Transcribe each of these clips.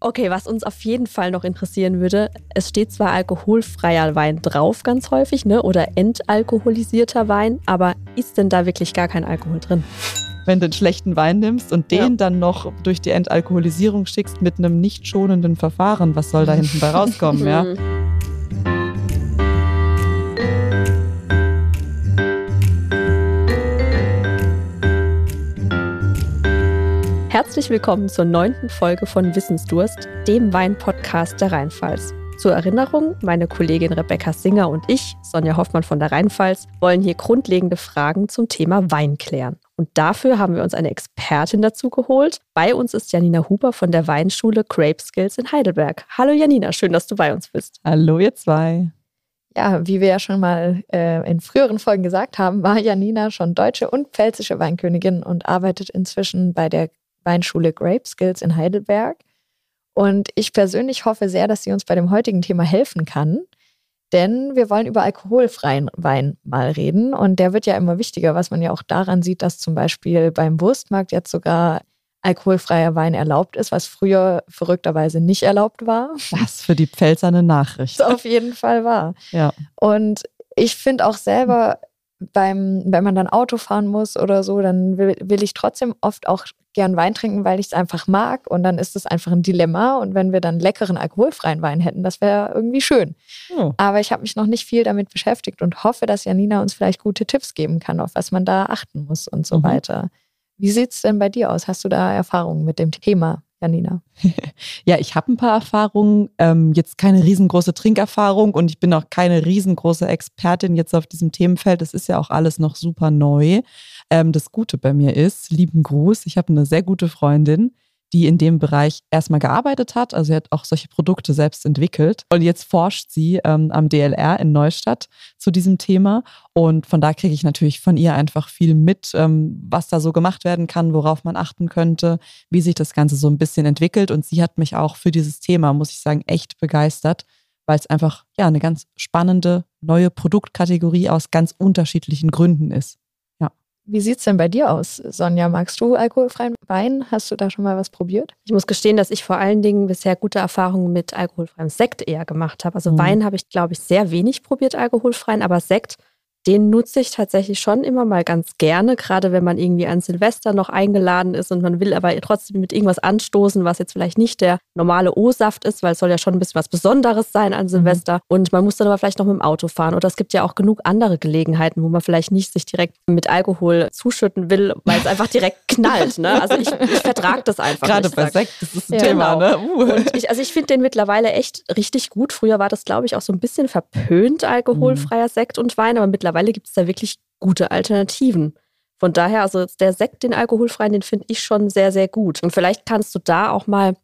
Okay, was uns auf jeden Fall noch interessieren würde, es steht zwar alkoholfreier Wein drauf ganz häufig, ne? Oder entalkoholisierter Wein, aber ist denn da wirklich gar kein Alkohol drin? Wenn du einen schlechten Wein nimmst und den ja. dann noch durch die Entalkoholisierung schickst mit einem nicht schonenden Verfahren, was soll da hinten bei rauskommen, ja? Herzlich willkommen zur neunten Folge von Wissensdurst, dem Wein-Podcast der Rheinpfalz. Zur Erinnerung, meine Kollegin Rebecca Singer und ich, Sonja Hoffmann von der Rheinpfalz, wollen hier grundlegende Fragen zum Thema Wein klären. Und dafür haben wir uns eine Expertin dazu geholt. Bei uns ist Janina Huber von der Weinschule Grape Skills in Heidelberg. Hallo Janina, schön, dass du bei uns bist. Hallo ihr zwei. Ja, wie wir ja schon mal äh, in früheren Folgen gesagt haben, war Janina schon deutsche und pfälzische Weinkönigin und arbeitet inzwischen bei der Weinschule Grape Skills in Heidelberg. Und ich persönlich hoffe sehr, dass sie uns bei dem heutigen Thema helfen kann. Denn wir wollen über alkoholfreien Wein mal reden. Und der wird ja immer wichtiger, was man ja auch daran sieht, dass zum Beispiel beim Wurstmarkt jetzt sogar alkoholfreier Wein erlaubt ist, was früher verrückterweise nicht erlaubt war. Was für die Pfälzer eine Nachricht. Das auf jeden Fall war. Ja. Und ich finde auch selber, beim, wenn man dann Auto fahren muss oder so, dann will, will ich trotzdem oft auch gern Wein trinken, weil ich es einfach mag. Und dann ist es einfach ein Dilemma. Und wenn wir dann leckeren alkoholfreien Wein hätten, das wäre irgendwie schön. Oh. Aber ich habe mich noch nicht viel damit beschäftigt und hoffe, dass Janina uns vielleicht gute Tipps geben kann, auf was man da achten muss und so mhm. weiter. Wie sieht es denn bei dir aus? Hast du da Erfahrungen mit dem Thema? Janina? ja, ich habe ein paar Erfahrungen, ähm, jetzt keine riesengroße Trinkerfahrung und ich bin auch keine riesengroße Expertin jetzt auf diesem Themenfeld. Das ist ja auch alles noch super neu. Ähm, das Gute bei mir ist, lieben Gruß, ich habe eine sehr gute Freundin, die in dem Bereich erstmal gearbeitet hat. Also sie hat auch solche Produkte selbst entwickelt. Und jetzt forscht sie ähm, am DLR in Neustadt zu diesem Thema. Und von da kriege ich natürlich von ihr einfach viel mit, ähm, was da so gemacht werden kann, worauf man achten könnte, wie sich das Ganze so ein bisschen entwickelt. Und sie hat mich auch für dieses Thema, muss ich sagen, echt begeistert, weil es einfach ja eine ganz spannende neue Produktkategorie aus ganz unterschiedlichen Gründen ist. Wie sieht es denn bei dir aus, Sonja? Magst du alkoholfreien Wein? Hast du da schon mal was probiert? Ich muss gestehen, dass ich vor allen Dingen bisher gute Erfahrungen mit alkoholfreiem Sekt eher gemacht habe. Also mhm. Wein habe ich, glaube ich, sehr wenig probiert, alkoholfreien, aber Sekt den nutze ich tatsächlich schon immer mal ganz gerne, gerade wenn man irgendwie an Silvester noch eingeladen ist und man will aber trotzdem mit irgendwas anstoßen, was jetzt vielleicht nicht der normale O-Saft ist, weil es soll ja schon ein bisschen was Besonderes sein an mhm. Silvester. Mhm. Und man muss dann aber vielleicht noch mit dem Auto fahren. Oder es gibt ja auch genug andere Gelegenheiten, wo man vielleicht nicht sich direkt mit Alkohol zuschütten will, weil es einfach direkt knallt. Ne? Also ich, ich vertrage das einfach. Gerade bei Sekt, das ist ein ja, Thema. Genau. Ne? Uh. Und ich, also ich finde den mittlerweile echt richtig gut. Früher war das, glaube ich, auch so ein bisschen verpönt, alkoholfreier mhm. Sekt und Wein, aber mittlerweile mittlerweile gibt es da wirklich gute Alternativen. Von daher, also der Sekt, den alkoholfreien, den finde ich schon sehr, sehr gut. Und vielleicht kannst du da auch mal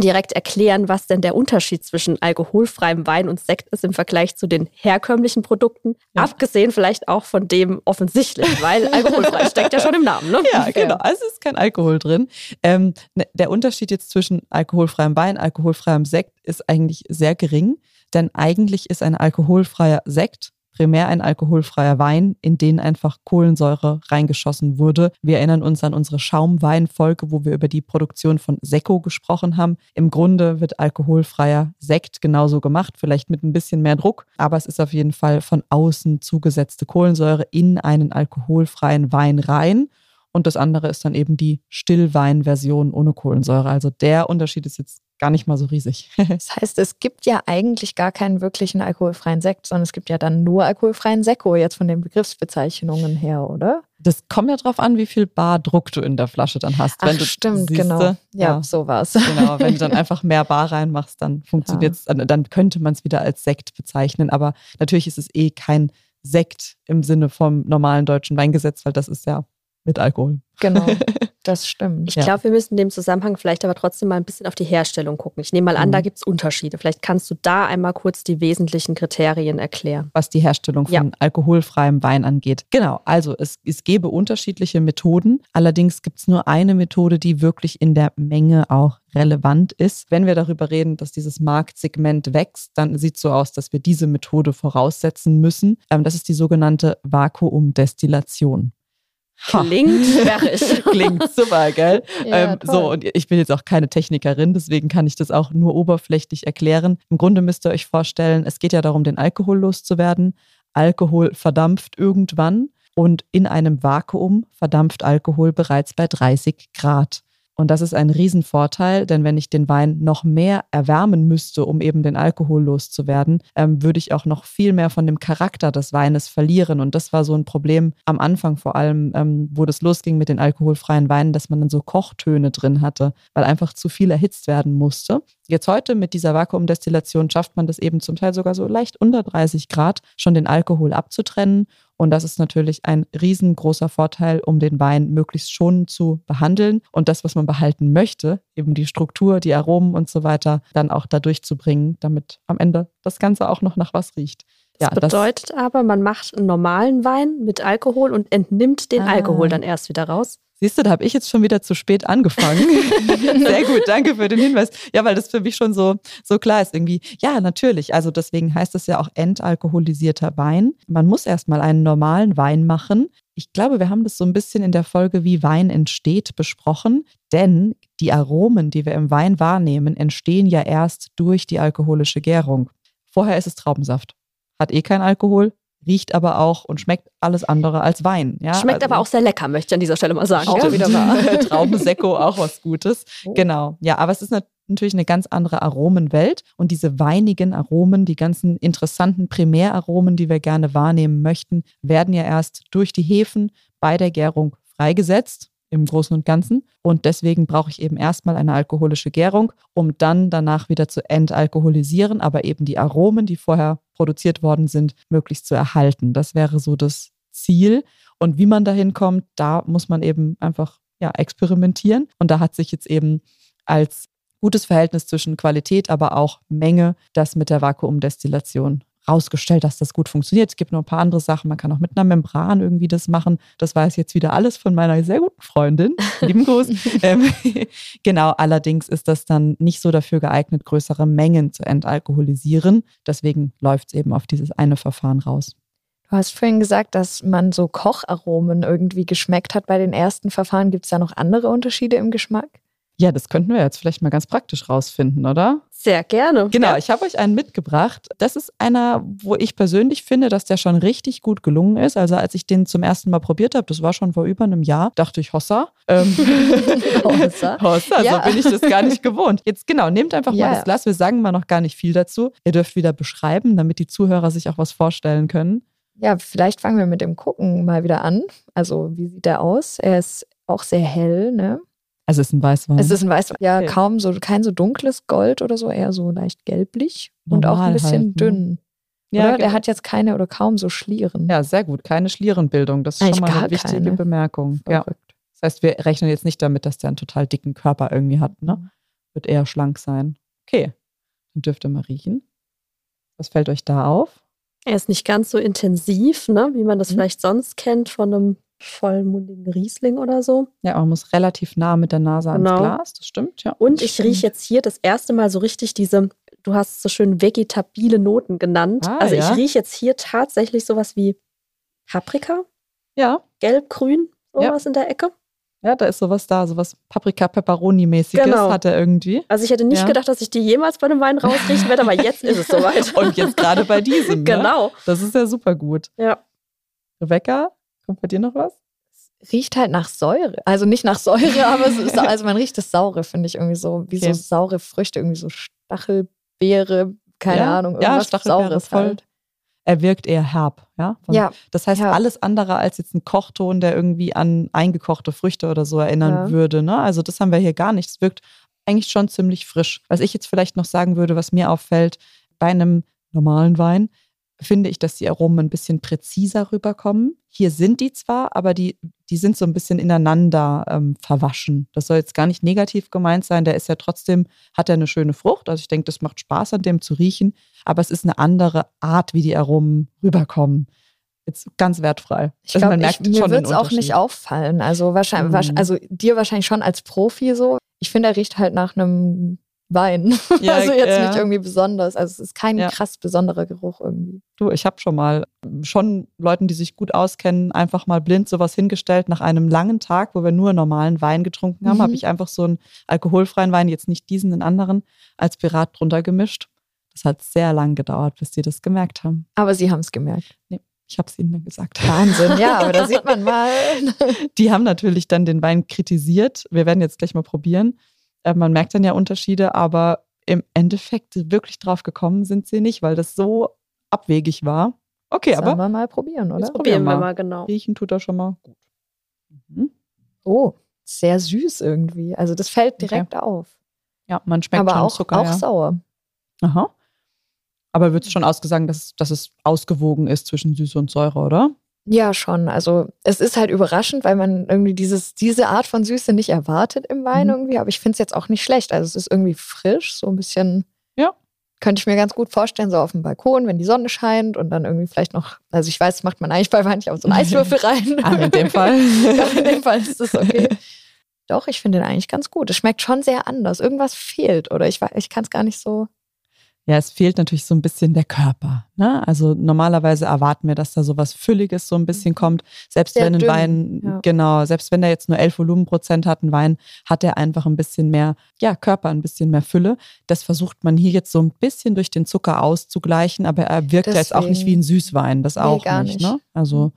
direkt erklären, was denn der Unterschied zwischen alkoholfreiem Wein und Sekt ist im Vergleich zu den herkömmlichen Produkten. Ja. Abgesehen vielleicht auch von dem offensichtlich, weil alkoholfrei steckt ja schon im Namen. Ne? Ja, genau. Also es ist kein Alkohol drin. Ähm, ne, der Unterschied jetzt zwischen alkoholfreiem Wein, alkoholfreiem Sekt ist eigentlich sehr gering, denn eigentlich ist ein alkoholfreier Sekt primär ein alkoholfreier Wein, in den einfach Kohlensäure reingeschossen wurde. Wir erinnern uns an unsere Schaumwein-Folge, wo wir über die Produktion von Sekko gesprochen haben. Im Grunde wird alkoholfreier Sekt genauso gemacht, vielleicht mit ein bisschen mehr Druck, aber es ist auf jeden Fall von außen zugesetzte Kohlensäure in einen alkoholfreien Wein rein. Und das andere ist dann eben die Stillwein-Version ohne Kohlensäure. Also der Unterschied ist jetzt gar nicht mal so riesig. das heißt, es gibt ja eigentlich gar keinen wirklichen alkoholfreien Sekt, sondern es gibt ja dann nur alkoholfreien Sekko, jetzt von den Begriffsbezeichnungen her, oder? Das kommt ja darauf an, wie viel Bardruck du in der Flasche dann hast. Ach, stimmt, siehste, genau. Ja, ja, so war's. Genau, wenn du dann einfach mehr Bar reinmachst, dann funktioniert es, ja. dann könnte man es wieder als Sekt bezeichnen. Aber natürlich ist es eh kein Sekt im Sinne vom normalen deutschen Weingesetz, weil das ist ja mit Alkohol. Genau. Das stimmt. Ich ja. glaube, wir müssen in dem Zusammenhang vielleicht aber trotzdem mal ein bisschen auf die Herstellung gucken. Ich nehme mal an, mhm. da gibt es Unterschiede. Vielleicht kannst du da einmal kurz die wesentlichen Kriterien erklären. Was die Herstellung von ja. alkoholfreiem Wein angeht. Genau, also es, es gäbe unterschiedliche Methoden. Allerdings gibt es nur eine Methode, die wirklich in der Menge auch relevant ist. Wenn wir darüber reden, dass dieses Marktsegment wächst, dann sieht es so aus, dass wir diese Methode voraussetzen müssen. Ähm, das ist die sogenannte Vakuumdestillation. Klingt sperrig. Klingt super, gell? Ja, ähm, so, und ich bin jetzt auch keine Technikerin, deswegen kann ich das auch nur oberflächlich erklären. Im Grunde müsst ihr euch vorstellen, es geht ja darum, den Alkohol loszuwerden. Alkohol verdampft irgendwann und in einem Vakuum verdampft Alkohol bereits bei 30 Grad. Und das ist ein Riesenvorteil, denn wenn ich den Wein noch mehr erwärmen müsste, um eben den Alkohol loszuwerden, ähm, würde ich auch noch viel mehr von dem Charakter des Weines verlieren. Und das war so ein Problem am Anfang vor allem, ähm, wo das losging mit den alkoholfreien Weinen, dass man dann so Kochtöne drin hatte, weil einfach zu viel erhitzt werden musste. Jetzt heute mit dieser Vakuumdestillation schafft man das eben zum Teil sogar so leicht unter 30 Grad, schon den Alkohol abzutrennen und das ist natürlich ein riesengroßer Vorteil, um den Wein möglichst schon zu behandeln und das, was man behalten möchte, eben die Struktur, die Aromen und so weiter, dann auch dadurch zu bringen, damit am Ende das Ganze auch noch nach was riecht. Das ja, bedeutet das, aber, man macht einen normalen Wein mit Alkohol und entnimmt den ah. Alkohol dann erst wieder raus. Siehst du, da habe ich jetzt schon wieder zu spät angefangen. Sehr gut, danke für den Hinweis. Ja, weil das für mich schon so, so klar ist irgendwie. Ja, natürlich. Also deswegen heißt es ja auch entalkoholisierter Wein. Man muss erstmal einen normalen Wein machen. Ich glaube, wir haben das so ein bisschen in der Folge, wie Wein entsteht, besprochen. Denn die Aromen, die wir im Wein wahrnehmen, entstehen ja erst durch die alkoholische Gärung. Vorher ist es Traubensaft. Hat eh kein Alkohol, riecht aber auch und schmeckt alles andere als Wein. Ja? Schmeckt also, aber auch sehr lecker, möchte ich an dieser Stelle mal sagen. Auch ja? wieder wahr. Traubensekko, auch was Gutes. Oh. Genau. Ja, aber es ist natürlich eine ganz andere Aromenwelt und diese weinigen Aromen, die ganzen interessanten Primäraromen, die wir gerne wahrnehmen möchten, werden ja erst durch die Hefen bei der Gärung freigesetzt im Großen und Ganzen. Und deswegen brauche ich eben erstmal eine alkoholische Gärung, um dann danach wieder zu entalkoholisieren, aber eben die Aromen, die vorher produziert worden sind, möglichst zu erhalten. Das wäre so das Ziel. Und wie man dahin kommt, da muss man eben einfach ja, experimentieren. Und da hat sich jetzt eben als gutes Verhältnis zwischen Qualität, aber auch Menge das mit der Vakuumdestillation rausgestellt, dass das gut funktioniert. Es gibt noch ein paar andere Sachen. Man kann auch mit einer Membran irgendwie das machen. Das weiß jetzt wieder alles von meiner sehr guten Freundin. Lieben Gruß. ähm, genau, allerdings ist das dann nicht so dafür geeignet, größere Mengen zu entalkoholisieren. Deswegen läuft es eben auf dieses eine Verfahren raus. Du hast vorhin gesagt, dass man so Kocharomen irgendwie geschmeckt hat bei den ersten Verfahren. Gibt es da noch andere Unterschiede im Geschmack? Ja, das könnten wir jetzt vielleicht mal ganz praktisch rausfinden, oder? Sehr gerne. Genau, ja. ich habe euch einen mitgebracht. Das ist einer, wo ich persönlich finde, dass der schon richtig gut gelungen ist. Also als ich den zum ersten Mal probiert habe, das war schon vor über einem Jahr, dachte ich, Hossa. Ähm, Hossa. Hossa, ja. so bin ich das gar nicht gewohnt. Jetzt genau, nehmt einfach ja. mal das Glas. Wir sagen mal noch gar nicht viel dazu. Ihr dürft wieder beschreiben, damit die Zuhörer sich auch was vorstellen können. Ja, vielleicht fangen wir mit dem Gucken mal wieder an. Also wie sieht der aus? Er ist auch sehr hell, ne? Also es ist ein Weißwein. Es ist ein Weißwein. Ja, okay. kaum so, kein so dunkles Gold oder so, eher so leicht gelblich Normal und auch ein bisschen halt, ne? dünn. Ja, oder? Genau. Der hat jetzt keine oder kaum so Schlieren. Ja, sehr gut. Keine Schlierenbildung. Das ist Eigentlich schon mal eine wichtige keine. Bemerkung. Ja. Das heißt, wir rechnen jetzt nicht damit, dass der einen total dicken Körper irgendwie hat. Ne? Mhm. Wird eher schlank sein. Okay, dann dürft ihr mal riechen. Was fällt euch da auf? Er ist nicht ganz so intensiv, ne, wie man das mhm. vielleicht sonst kennt von einem vollmundigen Riesling oder so. Ja, man muss relativ nah mit der Nase genau. ans Glas, das stimmt, ja. Und ich rieche jetzt hier das erste Mal so richtig diese, du hast so schön vegetabile Noten genannt. Ah, also ja. ich rieche jetzt hier tatsächlich sowas wie Paprika. Ja. Gelb-grün, sowas ja. in der Ecke. Ja, da ist sowas da, sowas Paprika-Pepperoni-mäßiges genau. hat er irgendwie. Also ich hätte nicht ja. gedacht, dass ich die jemals bei einem Wein rausriechen werde, aber jetzt ist es soweit. Und jetzt gerade bei diesem. Ne? Genau. Ne? Das ist ja super gut. Ja. Rebecca, Kommt bei dir noch was? Es riecht halt nach Säure. Also nicht nach Säure, aber es ist, also man riecht das Saure, finde ich irgendwie so, wie okay. so saure Früchte, irgendwie so Stachelbeere, keine ja, Ahnung, irgendwas ja, Saures voll. halt. Er wirkt eher herb, ja? Von, ja. Das heißt, herb. alles andere als jetzt ein Kochton, der irgendwie an eingekochte Früchte oder so erinnern ja. würde. Ne? Also das haben wir hier gar nicht. Es wirkt eigentlich schon ziemlich frisch. Was ich jetzt vielleicht noch sagen würde, was mir auffällt, bei einem normalen Wein finde ich, dass die Aromen ein bisschen präziser rüberkommen. Hier sind die zwar, aber die, die sind so ein bisschen ineinander ähm, verwaschen. Das soll jetzt gar nicht negativ gemeint sein. Der ist ja trotzdem, hat er eine schöne Frucht. Also ich denke, das macht Spaß an dem zu riechen. Aber es ist eine andere Art, wie die Aromen rüberkommen. Jetzt ganz wertfrei. Ich also glaube, mir wird es auch nicht auffallen. Also wahrscheinlich, mhm. also dir wahrscheinlich schon als Profi so. Ich finde, er riecht halt nach einem Wein. Ja, also jetzt ja. nicht irgendwie besonders. Also es ist kein Ja. krass besonderer Geruch irgendwie. Du, ich habe schon mal schon Leuten, die sich gut auskennen, einfach mal blind sowas hingestellt. Nach einem langen Tag, wo wir nur normalen Wein getrunken haben, Mhm. habe ich einfach so einen alkoholfreien Wein, jetzt nicht diesen, den anderen, als Pirat drunter gemischt. Das hat sehr lang gedauert, bis die das gemerkt haben. Aber sie haben es gemerkt. Ich habe es ihnen dann gesagt. Wahnsinn, ja, aber da sieht man mal. Die haben natürlich dann den Wein kritisiert. Wir werden jetzt gleich mal probieren. Äh, Man merkt dann ja Unterschiede, aber im Endeffekt wirklich drauf gekommen sind sie nicht, weil das so abwegig war. Okay, Sollen aber wir mal probieren, oder? Jetzt Probieren wir mal. mal, genau. riechen tut er schon mal gut. Mhm. Oh, sehr süß irgendwie. Also das fällt direkt auf. Ja, man schmeckt aber schon auch, Zucker. auch ja. sauer. Aha. Aber wird es schon ausgesagt, dass, dass es ausgewogen ist zwischen Süße und Säure, oder? Ja, schon. Also es ist halt überraschend, weil man irgendwie dieses, diese Art von Süße nicht erwartet im Wein Mhm. irgendwie. Aber ich finde es jetzt auch nicht schlecht. Also es ist irgendwie frisch, so ein bisschen. Ja. Könnte ich mir ganz gut vorstellen, so auf dem Balkon, wenn die Sonne scheint und dann irgendwie vielleicht noch, also ich weiß, das macht man eigentlich bei Wein nicht, aber so einen Eiswürfel rein. Ah, in dem Fall. in dem Fall ist das okay. Doch, ich finde den eigentlich ganz gut. Es schmeckt schon sehr anders. Irgendwas fehlt oder ich, ich kann es gar nicht so. Ja, es fehlt natürlich so ein bisschen der Körper. Ne? Also normalerweise erwarten wir, dass da so was Fülliges so ein bisschen kommt. Selbst Sehr wenn ein dünn, Wein, ja. genau, selbst wenn der jetzt nur 11 Volumenprozent hat, ein Wein, hat er einfach ein bisschen mehr, ja, Körper, ein bisschen mehr Fülle. Das versucht man hier jetzt so ein bisschen durch den Zucker auszugleichen, aber er wirkt ja jetzt auch nicht wie ein Süßwein. Das Nee, auch gar nicht. nicht. Mhm. Ne? Also, ja.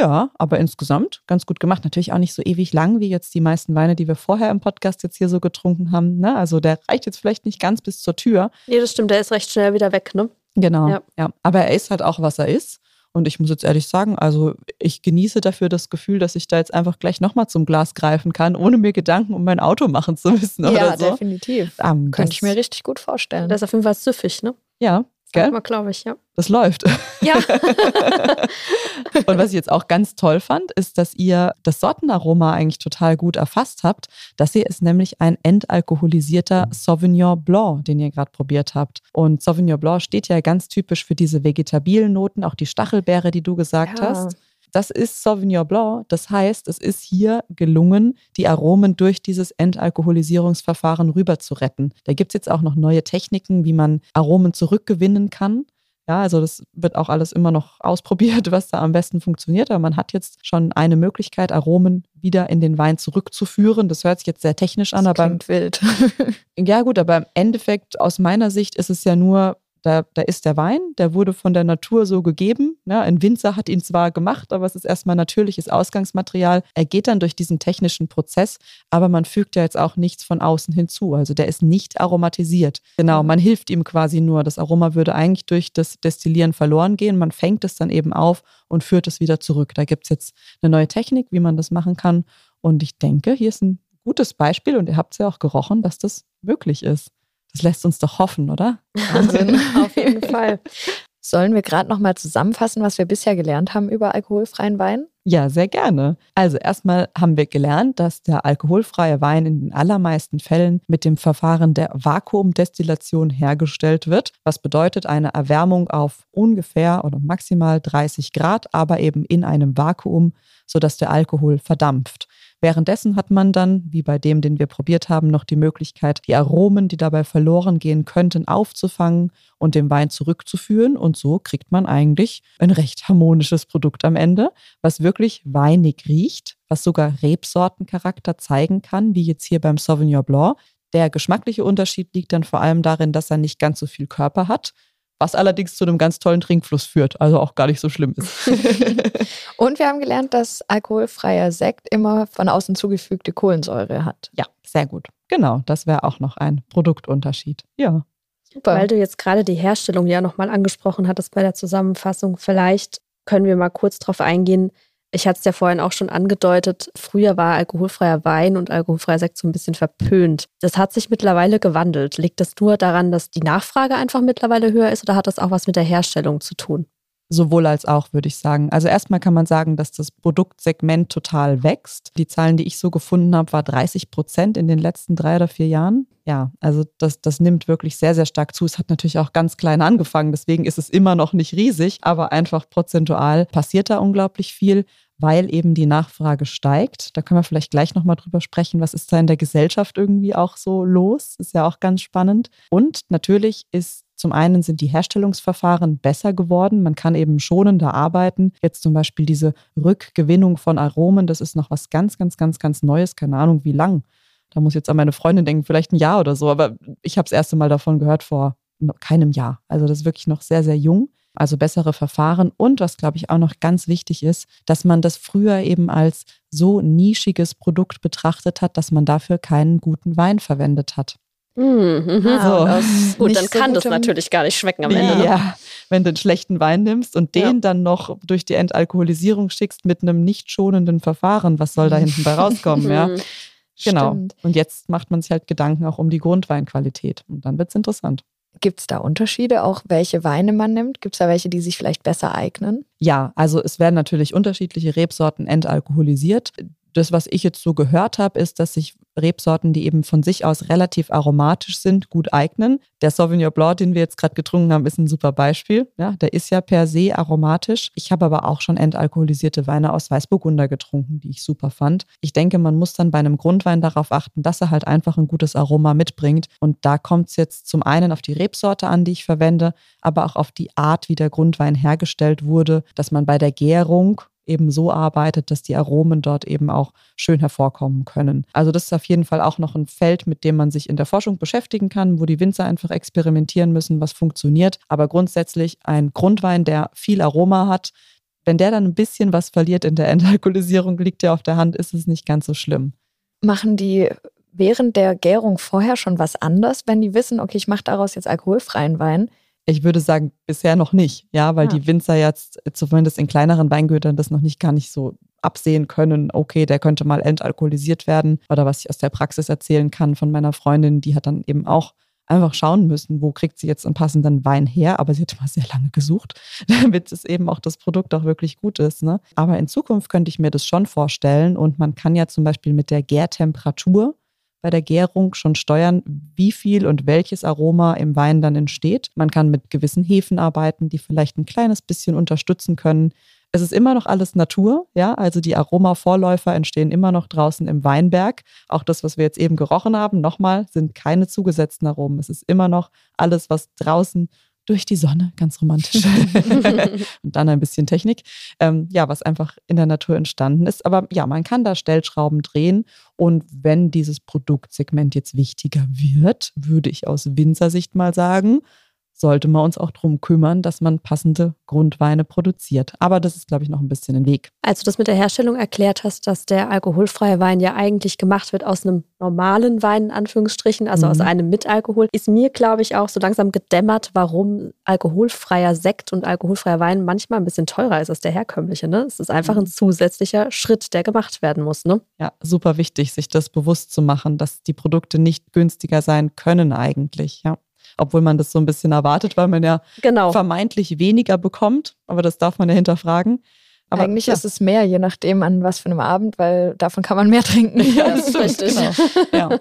Ja, aber insgesamt ganz gut gemacht. Natürlich auch nicht so ewig lang wie jetzt die meisten Weine, die wir vorher im Podcast jetzt hier so getrunken haben. Ne? Also der reicht jetzt vielleicht nicht ganz bis zur Tür. Nee, das stimmt, der ist recht schnell wieder weg, ne? Genau, Ja. ja. Aber er ist halt auch, was er ist. Und ich muss jetzt ehrlich sagen, also ich genieße dafür das Gefühl, dass ich da jetzt einfach gleich nochmal zum Glas greifen kann, ohne mir Gedanken um mein Auto machen zu müssen ja, oder so. definitiv. Ähm, Könnte das- ich mir richtig gut vorstellen. Der ist auf jeden Fall süffig, ne? Ja, gell? glaube ich, ja. Das läuft. Ja. Und was ich jetzt auch ganz toll fand, ist, dass ihr das Sortenaroma eigentlich total gut erfasst habt. Das hier ist nämlich ein entalkoholisierter Sauvignon Blanc, den ihr gerade probiert habt. Und Sauvignon Blanc steht ja ganz typisch für diese vegetabilen Noten, auch die Stachelbeere, die du gesagt Ja. hast. Das ist Sauvignon Blanc. Das heißt, es ist hier gelungen, die Aromen durch dieses Entalkoholisierungsverfahren rüber zu retten. Da gibt es jetzt auch noch neue Techniken, wie man Aromen zurückgewinnen kann. Ja, also das wird auch alles immer noch ausprobiert, was da am besten funktioniert. Aber man hat jetzt schon eine Möglichkeit, Aromen wieder in den Wein zurückzuführen. Das hört sich jetzt sehr technisch an, das aber klingt wild. ja, gut, aber im Endeffekt, aus meiner Sicht, ist es ja nur, da, da ist der Wein, der wurde von der Natur so gegeben. Ja, ein Winzer hat ihn zwar gemacht, aber es ist erstmal natürliches Ausgangsmaterial. Er geht dann durch diesen technischen Prozess, aber man fügt ja jetzt auch nichts von außen hinzu. Also der ist nicht aromatisiert. Genau, man hilft ihm quasi nur. Das Aroma würde eigentlich durch das Destillieren verloren gehen. Man fängt es dann eben auf und führt es wieder zurück. Da gibt es jetzt eine neue Technik, wie man das machen kann. Und ich denke, hier ist ein gutes Beispiel und ihr habt es ja auch gerochen, dass das möglich ist. Das lässt uns doch hoffen, oder? Wahnsinn. Auf jeden Fall. Sollen wir gerade nochmal zusammenfassen, was wir bisher gelernt haben über alkoholfreien Wein? Ja, sehr gerne. Also erstmal haben wir gelernt, dass der alkoholfreie Wein in den allermeisten Fällen mit dem Verfahren der Vakuumdestillation hergestellt wird, was bedeutet eine Erwärmung auf ungefähr oder maximal 30 Grad, aber eben in einem Vakuum, sodass der Alkohol verdampft. Währenddessen hat man dann, wie bei dem, den wir probiert haben, noch die Möglichkeit, die Aromen, die dabei verloren gehen könnten, aufzufangen und dem Wein zurückzuführen. Und so kriegt man eigentlich ein recht harmonisches Produkt am Ende, was wirklich weinig riecht, was sogar Rebsortencharakter zeigen kann, wie jetzt hier beim Sauvignon Blanc. Der geschmackliche Unterschied liegt dann vor allem darin, dass er nicht ganz so viel Körper hat, was allerdings zu einem ganz tollen Trinkfluss führt, also auch gar nicht so schlimm ist. Und wir haben gelernt, dass alkoholfreier Sekt immer von außen zugefügte Kohlensäure hat. ja, sehr gut. Genau, das wäre auch noch ein Produktunterschied. Ja. Super. Weil du jetzt gerade die Herstellung ja nochmal angesprochen hattest bei der Zusammenfassung, vielleicht können wir mal kurz drauf eingehen. Ich hatte es ja vorhin auch schon angedeutet, früher war alkoholfreier Wein und alkoholfreier Sekt so ein bisschen verpönt. Das hat sich mittlerweile gewandelt. Liegt das nur daran, dass die Nachfrage einfach mittlerweile höher ist oder hat das auch was mit der Herstellung zu tun? Sowohl als auch, würde ich sagen. Also erstmal kann man sagen, dass das Produktsegment total wächst. Die Zahlen, die ich so gefunden habe, war 30 Prozent in den letzten drei oder vier Jahren. Ja, also das, das nimmt wirklich sehr, sehr stark zu. Es hat natürlich auch ganz klein angefangen, deswegen ist es immer noch nicht riesig, aber einfach prozentual passiert da unglaublich viel. weil eben die Nachfrage steigt. Da können wir vielleicht gleich nochmal drüber sprechen, was ist da in der Gesellschaft irgendwie auch so los. Ist ja auch ganz spannend. Und natürlich ist zum einen sind die Herstellungsverfahren besser geworden. Man kann eben schonender arbeiten. Jetzt zum Beispiel diese Rückgewinnung von Aromen, das ist noch was ganz, ganz, ganz, ganz Neues. Keine Ahnung, wie lang. Da muss jetzt an meine Freundin denken, vielleicht ein Jahr oder so. Aber ich habe das erste Mal davon gehört vor keinem Jahr. Also das ist wirklich noch sehr, sehr jung. Also bessere Verfahren und was, glaube ich, auch noch ganz wichtig ist, dass man das früher eben als so nischiges Produkt betrachtet hat, dass man dafür keinen guten Wein verwendet hat. Mhm. Ah, so. Gut, dann kann so das natürlich gar nicht schmecken am Ende. Ne? Ja, wenn du einen schlechten Wein nimmst und den ja. dann noch durch die Entalkoholisierung schickst mit einem nicht schonenden Verfahren, was soll da hinten bei rauskommen, ja? Genau. Stimmt. Und jetzt macht man sich halt Gedanken auch um die Grundweinqualität. Und dann wird es interessant. Gibt es da Unterschiede, auch welche Weine man nimmt? Gibt es da welche, die sich vielleicht besser eignen? Ja, also es werden natürlich unterschiedliche Rebsorten entalkoholisiert das, was ich jetzt so gehört habe, ist, dass sich Rebsorten, die eben von sich aus relativ aromatisch sind, gut eignen. Der Sauvignon Blanc, den wir jetzt gerade getrunken haben, ist ein super Beispiel. Ja, der ist ja per se aromatisch. Ich habe aber auch schon entalkoholisierte Weine aus Weißburgunder getrunken, die ich super fand. Ich denke, man muss dann bei einem Grundwein darauf achten, dass er halt einfach ein gutes Aroma mitbringt. Und da kommt es jetzt zum einen auf die Rebsorte an, die ich verwende, aber auch auf die Art, wie der Grundwein hergestellt wurde, dass man bei der Gärung eben so arbeitet, dass die Aromen dort eben auch schön hervorkommen können. Also das ist auf jeden Fall auch noch ein Feld, mit dem man sich in der Forschung beschäftigen kann, wo die Winzer einfach experimentieren müssen, was funktioniert. Aber grundsätzlich ein Grundwein, der viel Aroma hat, wenn der dann ein bisschen was verliert in der Entalkoholisierung, liegt ja auf der Hand, ist es nicht ganz so schlimm. Machen die während der Gärung vorher schon was anders, wenn die wissen, okay, ich mache daraus jetzt alkoholfreien Wein? Ich würde sagen, bisher noch nicht, ja, weil ja. die Winzer jetzt zumindest in kleineren Weingütern das noch nicht gar nicht so absehen können, okay, der könnte mal entalkoholisiert werden. Oder was ich aus der Praxis erzählen kann von meiner Freundin, die hat dann eben auch einfach schauen müssen, wo kriegt sie jetzt einen passenden Wein her. Aber sie hat mal sehr lange gesucht, damit es eben auch das Produkt auch wirklich gut ist. Ne? Aber in Zukunft könnte ich mir das schon vorstellen. Und man kann ja zum Beispiel mit der Gärtemperatur bei der Gärung schon steuern, wie viel und welches Aroma im Wein dann entsteht. Man kann mit gewissen Hefen arbeiten, die vielleicht ein kleines bisschen unterstützen können. Es ist immer noch alles Natur, ja, also die Aromavorläufer entstehen immer noch draußen im Weinberg. Auch das, was wir jetzt eben gerochen haben, nochmal, sind keine zugesetzten Aromen. Es ist immer noch alles, was draußen durch die Sonne, ganz romantisch. und dann ein bisschen Technik. Ähm, ja, was einfach in der Natur entstanden ist. Aber ja, man kann da Stellschrauben drehen. Und wenn dieses Produktsegment jetzt wichtiger wird, würde ich aus Winzersicht mal sagen, sollte man uns auch darum kümmern, dass man passende Grundweine produziert. Aber das ist, glaube ich, noch ein bisschen ein Weg. Als du das mit der Herstellung erklärt hast, dass der alkoholfreie Wein ja eigentlich gemacht wird aus einem normalen Wein, in Anführungsstrichen, also mhm. aus einem mit Alkohol, ist mir, glaube ich, auch so langsam gedämmert, warum alkoholfreier Sekt und alkoholfreier Wein manchmal ein bisschen teurer ist als der herkömmliche. Ne? Es ist einfach ein mhm. zusätzlicher Schritt, der gemacht werden muss. Ne? Ja, super wichtig, sich das bewusst zu machen, dass die Produkte nicht günstiger sein können eigentlich. Ja obwohl man das so ein bisschen erwartet, weil man ja genau. vermeintlich weniger bekommt. Aber das darf man ja hinterfragen. Aber, Eigentlich ja. ist es mehr, je nachdem an was für einem Abend, weil davon kann man mehr trinken. Ja, das ist richtig. Genau. Ja.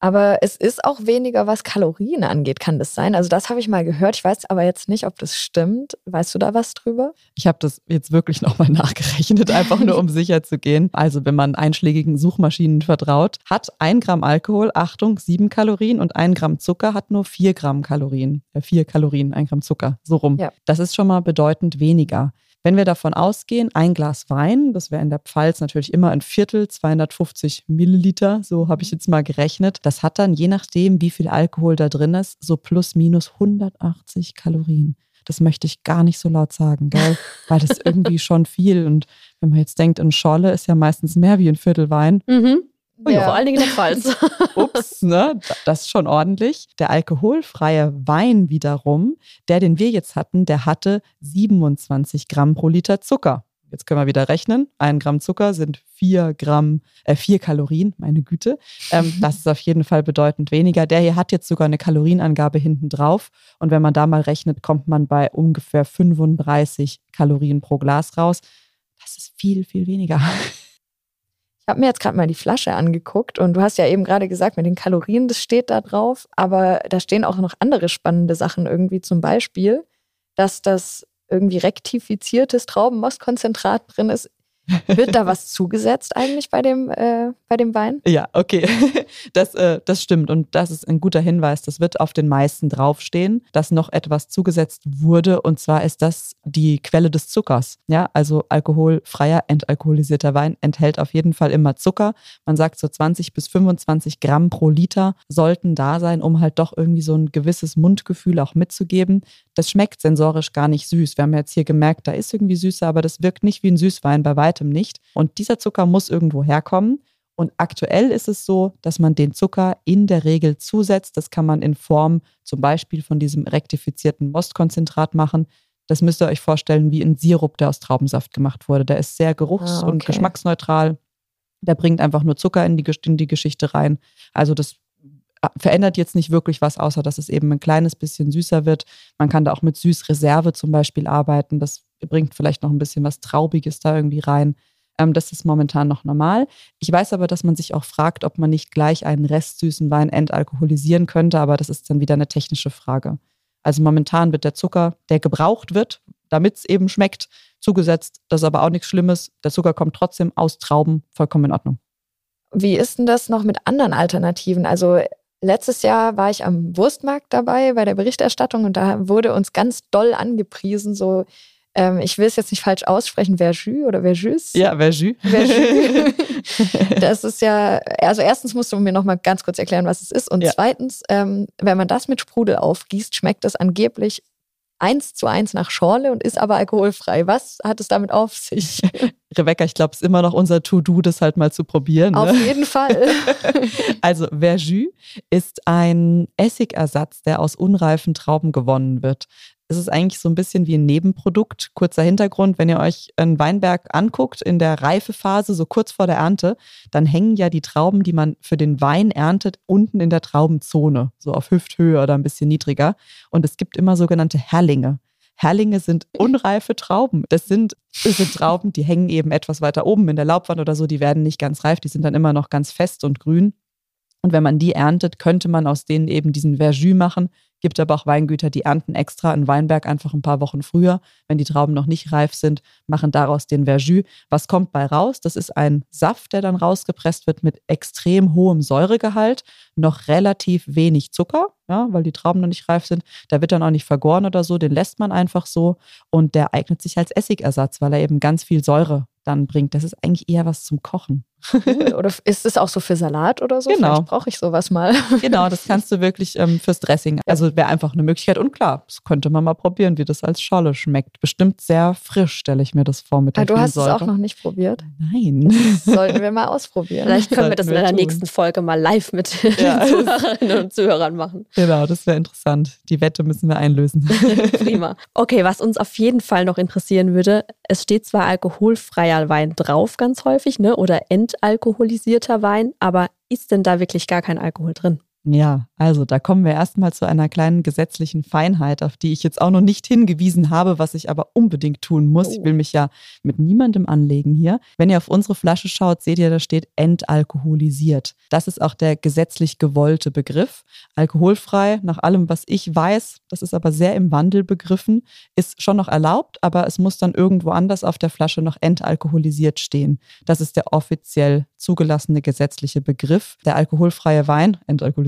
Aber es ist auch weniger, was Kalorien angeht, kann das sein? Also das habe ich mal gehört. Ich weiß aber jetzt nicht, ob das stimmt. Weißt du da was drüber? Ich habe das jetzt wirklich nochmal nachgerechnet, einfach nur um sicher zu gehen. Also wenn man einschlägigen Suchmaschinen vertraut, hat ein Gramm Alkohol, Achtung, sieben Kalorien und ein Gramm Zucker hat nur vier Gramm Kalorien. Äh, vier Kalorien, ein Gramm Zucker, so rum. Ja. Das ist schon mal bedeutend weniger. Wenn wir davon ausgehen, ein Glas Wein, das wäre in der Pfalz natürlich immer ein Viertel, 250 Milliliter, so habe ich jetzt mal gerechnet. Das hat dann, je nachdem, wie viel Alkohol da drin ist, so plus minus 180 Kalorien. Das möchte ich gar nicht so laut sagen, gell? weil das irgendwie schon viel. Und wenn man jetzt denkt, ein Scholle ist ja meistens mehr wie ein Viertel Wein. Mhm. Oh ja. Vor allen Dingen in der Pfalz. Ups, ne? Das ist schon ordentlich. Der alkoholfreie Wein wiederum, der, den wir jetzt hatten, der hatte 27 Gramm pro Liter Zucker. Jetzt können wir wieder rechnen. Ein Gramm Zucker sind vier Gramm, äh, vier Kalorien, meine Güte. Ähm, das ist auf jeden Fall bedeutend weniger. Der hier hat jetzt sogar eine Kalorienangabe hinten drauf. Und wenn man da mal rechnet, kommt man bei ungefähr 35 Kalorien pro Glas raus. Das ist viel, viel weniger. Ich habe mir jetzt gerade mal die Flasche angeguckt und du hast ja eben gerade gesagt, mit den Kalorien, das steht da drauf, aber da stehen auch noch andere spannende Sachen irgendwie zum Beispiel, dass das irgendwie rektifiziertes Traubenmostkonzentrat drin ist. Wird da was zugesetzt eigentlich bei dem, äh, bei dem Wein? Ja, okay. Das, äh, das stimmt. Und das ist ein guter Hinweis. Das wird auf den meisten draufstehen, dass noch etwas zugesetzt wurde. Und zwar ist das die Quelle des Zuckers. Ja, also alkoholfreier, entalkoholisierter Wein enthält auf jeden Fall immer Zucker. Man sagt so 20 bis 25 Gramm pro Liter sollten da sein, um halt doch irgendwie so ein gewisses Mundgefühl auch mitzugeben. Das schmeckt sensorisch gar nicht süß. Wir haben jetzt hier gemerkt, da ist irgendwie Süße, aber das wirkt nicht wie ein Süßwein bei weitem weitem nicht. Und dieser Zucker muss irgendwo herkommen. Und aktuell ist es so, dass man den Zucker in der Regel zusetzt. Das kann man in Form zum Beispiel von diesem rektifizierten Mostkonzentrat machen. Das müsst ihr euch vorstellen wie ein Sirup, der aus Traubensaft gemacht wurde. Der ist sehr geruchs- ah, okay. und geschmacksneutral. Der bringt einfach nur Zucker in die, in die Geschichte rein. Also das äh, verändert jetzt nicht wirklich was, außer dass es eben ein kleines bisschen süßer wird. Man kann da auch mit Süßreserve zum Beispiel arbeiten. Das bringt vielleicht noch ein bisschen was Traubiges da irgendwie rein. Ähm, das ist momentan noch normal. Ich weiß aber, dass man sich auch fragt, ob man nicht gleich einen restsüßen Wein entalkoholisieren könnte, aber das ist dann wieder eine technische Frage. Also momentan wird der Zucker, der gebraucht wird, damit es eben schmeckt, zugesetzt. Das ist aber auch nichts Schlimmes. Der Zucker kommt trotzdem aus Trauben, vollkommen in Ordnung. Wie ist denn das noch mit anderen Alternativen? Also letztes Jahr war ich am Wurstmarkt dabei bei der Berichterstattung und da wurde uns ganz doll angepriesen, so ähm, ich will es jetzt nicht falsch aussprechen, Verjus oder Verjus? Ja, Verjus. Verjus. das ist ja, also erstens musst du mir noch mal ganz kurz erklären, was es ist. Und ja. zweitens, ähm, wenn man das mit Sprudel aufgießt, schmeckt das angeblich eins zu eins nach Schorle und ist aber alkoholfrei. Was hat es damit auf sich? Rebecca, ich glaube, es ist immer noch unser To-Do, das halt mal zu probieren. Auf ne? jeden Fall. also Verjus ist ein Essigersatz, der aus unreifen Trauben gewonnen wird es ist eigentlich so ein bisschen wie ein Nebenprodukt. Kurzer Hintergrund, wenn ihr euch einen Weinberg anguckt in der Reifephase, so kurz vor der Ernte, dann hängen ja die Trauben, die man für den Wein erntet, unten in der Traubenzone, so auf Hüfthöhe oder ein bisschen niedriger. Und es gibt immer sogenannte Herlinge. Herlinge sind unreife Trauben. Das sind, das sind Trauben, die hängen eben etwas weiter oben in der Laubwand oder so, die werden nicht ganz reif, die sind dann immer noch ganz fest und grün. Und wenn man die erntet, könnte man aus denen eben diesen Verjus machen, Gibt aber auch Weingüter, die ernten extra in Weinberg einfach ein paar Wochen früher, wenn die Trauben noch nicht reif sind, machen daraus den Verjus. Was kommt bei raus? Das ist ein Saft, der dann rausgepresst wird mit extrem hohem Säuregehalt, noch relativ wenig Zucker, ja, weil die Trauben noch nicht reif sind. Der wird dann auch nicht vergoren oder so, den lässt man einfach so und der eignet sich als Essigersatz, weil er eben ganz viel Säure dann bringt. Das ist eigentlich eher was zum Kochen. Cool. Oder ist es auch so für Salat oder so? Genau. Vielleicht brauche ich sowas mal. Genau, das kannst du wirklich ähm, fürs Dressing. Also wäre einfach eine Möglichkeit. Und klar, das könnte man mal probieren, wie das als Schorle schmeckt. Bestimmt sehr frisch, stelle ich mir das vor mit der ah, Du hast Säure. es auch noch nicht probiert? Nein. Das sollten wir mal ausprobieren. Vielleicht können wir das in der nächsten Folge mal live mit ja. den Zuhörerinnen und Zuhörern machen. Genau, das wäre interessant. Die Wette müssen wir einlösen. Prima. Okay, was uns auf jeden Fall noch interessieren würde, es steht zwar alkoholfreier Wein drauf ganz häufig, ne? Oder entalkoholisierter Wein, aber ist denn da wirklich gar kein Alkohol drin? Ja, also da kommen wir erstmal zu einer kleinen gesetzlichen Feinheit, auf die ich jetzt auch noch nicht hingewiesen habe, was ich aber unbedingt tun muss. Ich will mich ja mit niemandem anlegen hier. Wenn ihr auf unsere Flasche schaut, seht ihr, da steht entalkoholisiert. Das ist auch der gesetzlich gewollte Begriff. Alkoholfrei, nach allem, was ich weiß, das ist aber sehr im Wandel begriffen, ist schon noch erlaubt, aber es muss dann irgendwo anders auf der Flasche noch entalkoholisiert stehen. Das ist der offiziell zugelassene gesetzliche Begriff. Der alkoholfreie Wein,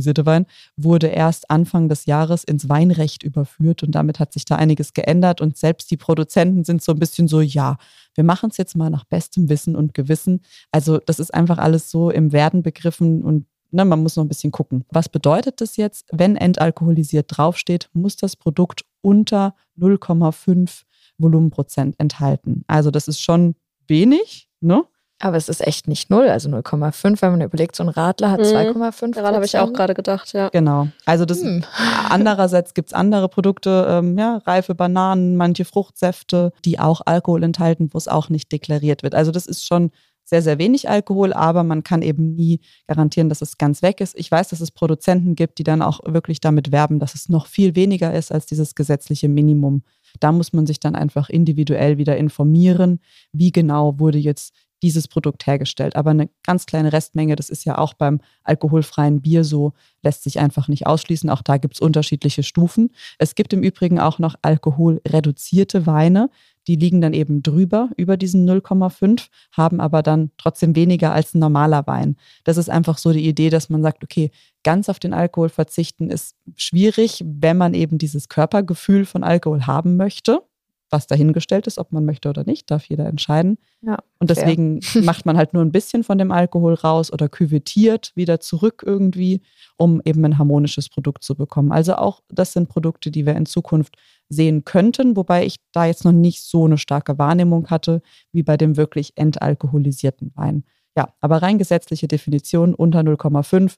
entalkoholisierte Wein, wurde erst Anfang des Jahres ins Weinrecht überführt und damit hat sich da einiges geändert und selbst die Produzenten sind so ein bisschen so, ja, wir machen es jetzt mal nach bestem Wissen und Gewissen. Also das ist einfach alles so im Werden begriffen und Ne, man muss noch ein bisschen gucken. Was bedeutet das jetzt? Wenn entalkoholisiert draufsteht, muss das Produkt unter 0,5 Volumenprozent enthalten. Also das ist schon wenig, ne? Aber es ist echt nicht null, also 0,5, wenn man überlegt, so ein Radler hat 2,5. Mhm. Daran habe ich auch gerade gedacht, ja. Genau. Also das hm. andererseits gibt es andere Produkte, ähm, ja, reife Bananen, manche Fruchtsäfte, die auch Alkohol enthalten, wo es auch nicht deklariert wird. Also das ist schon sehr, sehr wenig Alkohol, aber man kann eben nie garantieren, dass es ganz weg ist. Ich weiß, dass es Produzenten gibt, die dann auch wirklich damit werben, dass es noch viel weniger ist als dieses gesetzliche Minimum. Da muss man sich dann einfach individuell wieder informieren, wie genau wurde jetzt dieses Produkt hergestellt. Aber eine ganz kleine Restmenge, das ist ja auch beim alkoholfreien Bier so, lässt sich einfach nicht ausschließen. Auch da gibt es unterschiedliche Stufen. Es gibt im Übrigen auch noch alkoholreduzierte Weine. die liegen dann eben drüber, über diesen 0,5, haben aber dann trotzdem weniger als ein normaler Wein. Das ist einfach so die Idee, dass man sagt, okay, ganz auf den Alkohol verzichten ist schwierig, wenn man eben dieses Körpergefühl von Alkohol haben möchte was dahingestellt ist, ob man möchte oder nicht, darf jeder entscheiden. Ja, und deswegen fair. macht man halt nur ein bisschen von dem Alkohol raus oder küvettiert wieder zurück irgendwie, um eben ein harmonisches Produkt zu bekommen. Also auch das sind Produkte, die wir in Zukunft sehen könnten, wobei ich da jetzt noch nicht so eine starke Wahrnehmung hatte wie bei dem wirklich entalkoholisierten Wein. Ja, aber rein gesetzliche Definition unter 0,5.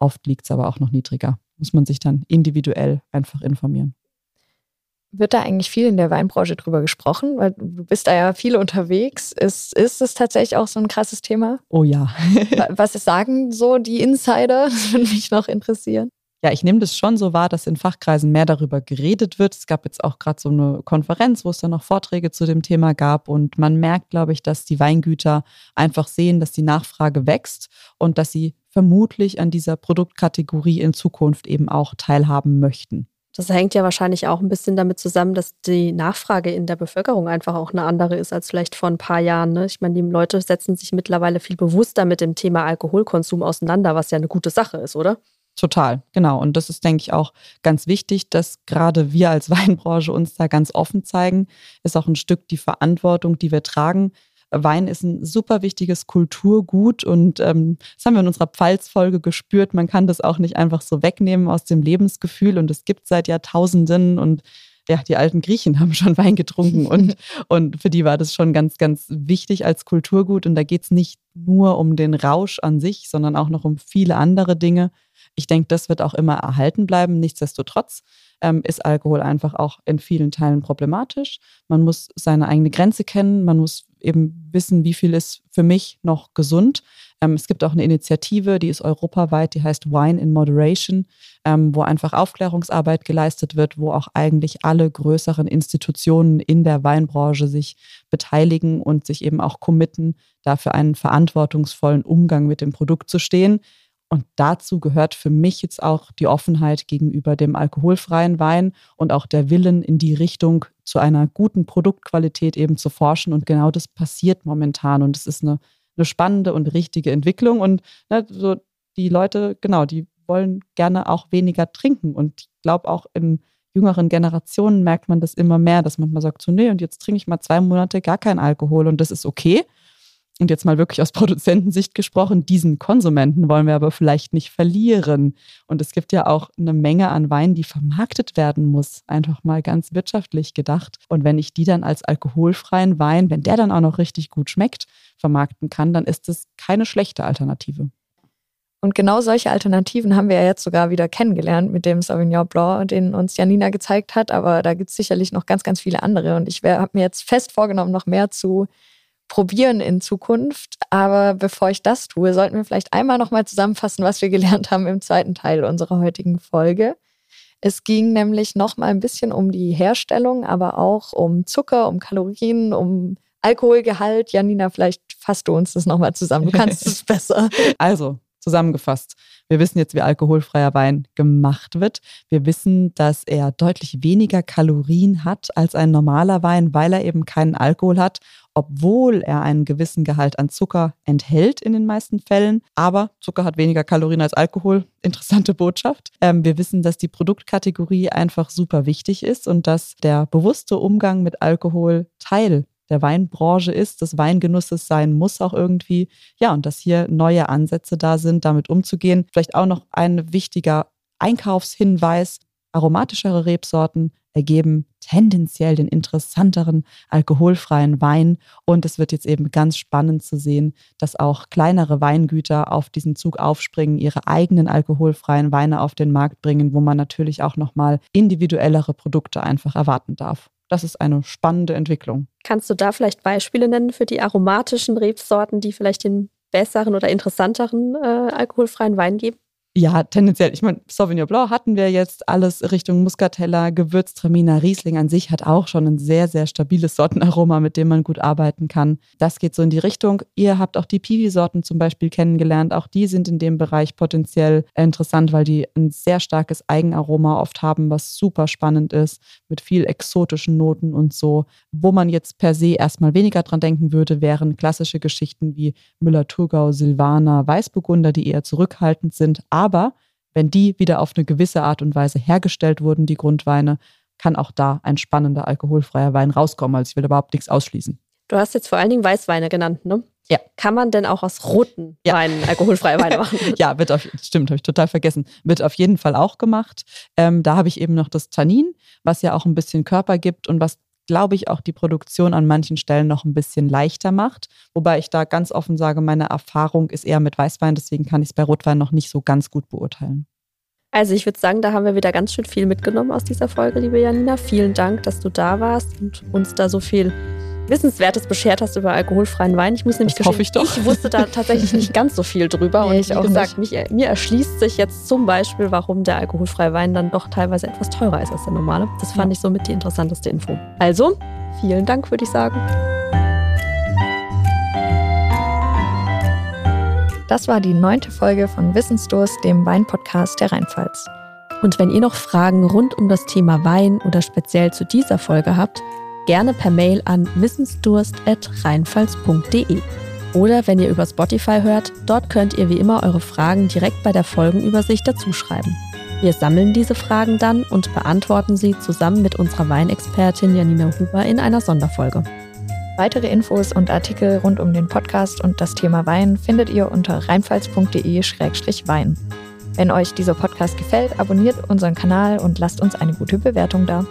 Oft liegt es aber auch noch niedriger. Muss man sich dann individuell einfach informieren. Wird da eigentlich viel in der Weinbranche drüber gesprochen? Weil du bist da ja viel unterwegs. Ist, ist es tatsächlich auch so ein krasses Thema? Oh ja. Was sagen so die Insider? Das würde mich noch interessieren. Ja, ich nehme das schon so wahr, dass in Fachkreisen mehr darüber geredet wird. Es gab jetzt auch gerade so eine Konferenz, wo es dann noch Vorträge zu dem Thema gab. Und man merkt, glaube ich, dass die Weingüter einfach sehen, dass die Nachfrage wächst und dass sie vermutlich an dieser Produktkategorie in Zukunft eben auch teilhaben möchten. Das hängt ja wahrscheinlich auch ein bisschen damit zusammen, dass die Nachfrage in der Bevölkerung einfach auch eine andere ist als vielleicht vor ein paar Jahren. Ne? Ich meine, die Leute setzen sich mittlerweile viel bewusster mit dem Thema Alkoholkonsum auseinander, was ja eine gute Sache ist, oder? Total, genau. Und das ist, denke ich, auch ganz wichtig, dass gerade wir als Weinbranche uns da ganz offen zeigen. Ist auch ein Stück die Verantwortung, die wir tragen, Wein ist ein super wichtiges Kulturgut und ähm, das haben wir in unserer Pfalz-Folge gespürt. Man kann das auch nicht einfach so wegnehmen aus dem Lebensgefühl und es gibt seit Jahrtausenden und ja, die alten Griechen haben schon Wein getrunken und, und für die war das schon ganz, ganz wichtig als Kulturgut. Und da geht es nicht nur um den Rausch an sich, sondern auch noch um viele andere Dinge. Ich denke, das wird auch immer erhalten bleiben. Nichtsdestotrotz ähm, ist Alkohol einfach auch in vielen Teilen problematisch. Man muss seine eigene Grenze kennen, man muss eben wissen, wie viel ist für mich noch gesund. Ähm, es gibt auch eine Initiative, die ist europaweit, die heißt Wine in Moderation, ähm, wo einfach Aufklärungsarbeit geleistet wird, wo auch eigentlich alle größeren Institutionen in der Weinbranche sich beteiligen und sich eben auch committen, dafür einen verantwortungsvollen Umgang mit dem Produkt zu stehen. Und dazu gehört für mich jetzt auch die Offenheit gegenüber dem alkoholfreien Wein und auch der Willen in die Richtung zu einer guten Produktqualität eben zu forschen. Und genau das passiert momentan. Und es ist eine, eine spannende und richtige Entwicklung. Und ne, so die Leute, genau, die wollen gerne auch weniger trinken. Und ich glaube auch in jüngeren Generationen merkt man das immer mehr, dass man mal sagt, so, nee, und jetzt trinke ich mal zwei Monate gar keinen Alkohol und das ist okay und jetzt mal wirklich aus Produzentensicht gesprochen, diesen Konsumenten wollen wir aber vielleicht nicht verlieren. Und es gibt ja auch eine Menge an Wein, die vermarktet werden muss, einfach mal ganz wirtschaftlich gedacht. Und wenn ich die dann als alkoholfreien Wein, wenn der dann auch noch richtig gut schmeckt, vermarkten kann, dann ist es keine schlechte Alternative. Und genau solche Alternativen haben wir ja jetzt sogar wieder kennengelernt mit dem Sauvignon Blanc, den uns Janina gezeigt hat. Aber da gibt es sicherlich noch ganz, ganz viele andere. Und ich habe mir jetzt fest vorgenommen, noch mehr zu probieren in Zukunft. Aber bevor ich das tue, sollten wir vielleicht einmal nochmal zusammenfassen, was wir gelernt haben im zweiten Teil unserer heutigen Folge. Es ging nämlich nochmal ein bisschen um die Herstellung, aber auch um Zucker, um Kalorien, um Alkoholgehalt. Janina, vielleicht fasst du uns das nochmal zusammen. Du kannst es besser. Also, zusammengefasst. Wir wissen jetzt, wie alkoholfreier Wein gemacht wird. Wir wissen, dass er deutlich weniger Kalorien hat als ein normaler Wein, weil er eben keinen Alkohol hat, obwohl er einen gewissen Gehalt an Zucker enthält in den meisten Fällen. Aber Zucker hat weniger Kalorien als Alkohol. Interessante Botschaft. Ähm, wir wissen, dass die Produktkategorie einfach super wichtig ist und dass der bewusste Umgang mit Alkohol Teil der Weinbranche ist, des Weingenusses sein muss auch irgendwie. Ja, und dass hier neue Ansätze da sind, damit umzugehen. Vielleicht auch noch ein wichtiger Einkaufshinweis. Aromatischere Rebsorten ergeben tendenziell den interessanteren alkoholfreien Wein. Und es wird jetzt eben ganz spannend zu sehen, dass auch kleinere Weingüter auf diesen Zug aufspringen, ihre eigenen alkoholfreien Weine auf den Markt bringen, wo man natürlich auch nochmal individuellere Produkte einfach erwarten darf. Das ist eine spannende Entwicklung. Kannst du da vielleicht Beispiele nennen für die aromatischen Rebsorten, die vielleicht den besseren oder interessanteren äh, alkoholfreien Wein geben? Ja, tendenziell. Ich meine, Sauvignon Blanc hatten wir jetzt alles Richtung Muscatella, Gewürztraminer, Riesling an sich hat auch schon ein sehr, sehr stabiles Sortenaroma, mit dem man gut arbeiten kann. Das geht so in die Richtung. Ihr habt auch die Piwi-Sorten zum Beispiel kennengelernt. Auch die sind in dem Bereich potenziell interessant, weil die ein sehr starkes Eigenaroma oft haben, was super spannend ist, mit viel exotischen Noten und so. Wo man jetzt per se erstmal weniger dran denken würde, wären klassische Geschichten wie Müller-Thurgau, Silvaner, Weißburgunder, die eher zurückhaltend sind. Wenn die wieder auf eine gewisse Art und Weise hergestellt wurden, die Grundweine, kann auch da ein spannender alkoholfreier Wein rauskommen. Also ich will überhaupt nichts ausschließen. Du hast jetzt vor allen Dingen Weißweine genannt, ne? Ja. Kann man denn auch aus roten ja. Weinen alkoholfreie Weine machen? ja, wird auf, stimmt, habe ich total vergessen. Wird auf jeden Fall auch gemacht. Ähm, da habe ich eben noch das Tannin, was ja auch ein bisschen Körper gibt und was glaube ich, auch die Produktion an manchen Stellen noch ein bisschen leichter macht. Wobei ich da ganz offen sage, meine Erfahrung ist eher mit Weißwein, deswegen kann ich es bei Rotwein noch nicht so ganz gut beurteilen. Also ich würde sagen, da haben wir wieder ganz schön viel mitgenommen aus dieser Folge, liebe Janina. Vielen Dank, dass du da warst und uns da so viel Wissenswertes beschert hast über alkoholfreien Wein. Ich muss nämlich das hoffe ich, doch. ich wusste da tatsächlich nicht ganz so viel drüber. Nee, und wie gesagt, mich, mir erschließt sich jetzt zum Beispiel, warum der alkoholfreie Wein dann doch teilweise etwas teurer ist als der normale. Das fand ich somit die interessanteste Info. Also, vielen Dank, würde ich sagen. Das war die neunte Folge von Wissensdurst, dem Weinpodcast der Rheinpfalz. Und wenn ihr noch Fragen rund um das Thema Wein oder speziell zu dieser Folge habt, gerne per Mail an wissensdurst.rheinpfalz.de. Oder wenn ihr über Spotify hört, dort könnt ihr wie immer eure Fragen direkt bei der Folgenübersicht dazuschreiben. Wir sammeln diese Fragen dann und beantworten sie zusammen mit unserer Weinexpertin Janina Huber in einer Sonderfolge. Weitere Infos und Artikel rund um den Podcast und das Thema Wein findet ihr unter rheinpfalz.de-wein. Wenn euch dieser Podcast gefällt, abonniert unseren Kanal und lasst uns eine gute Bewertung da.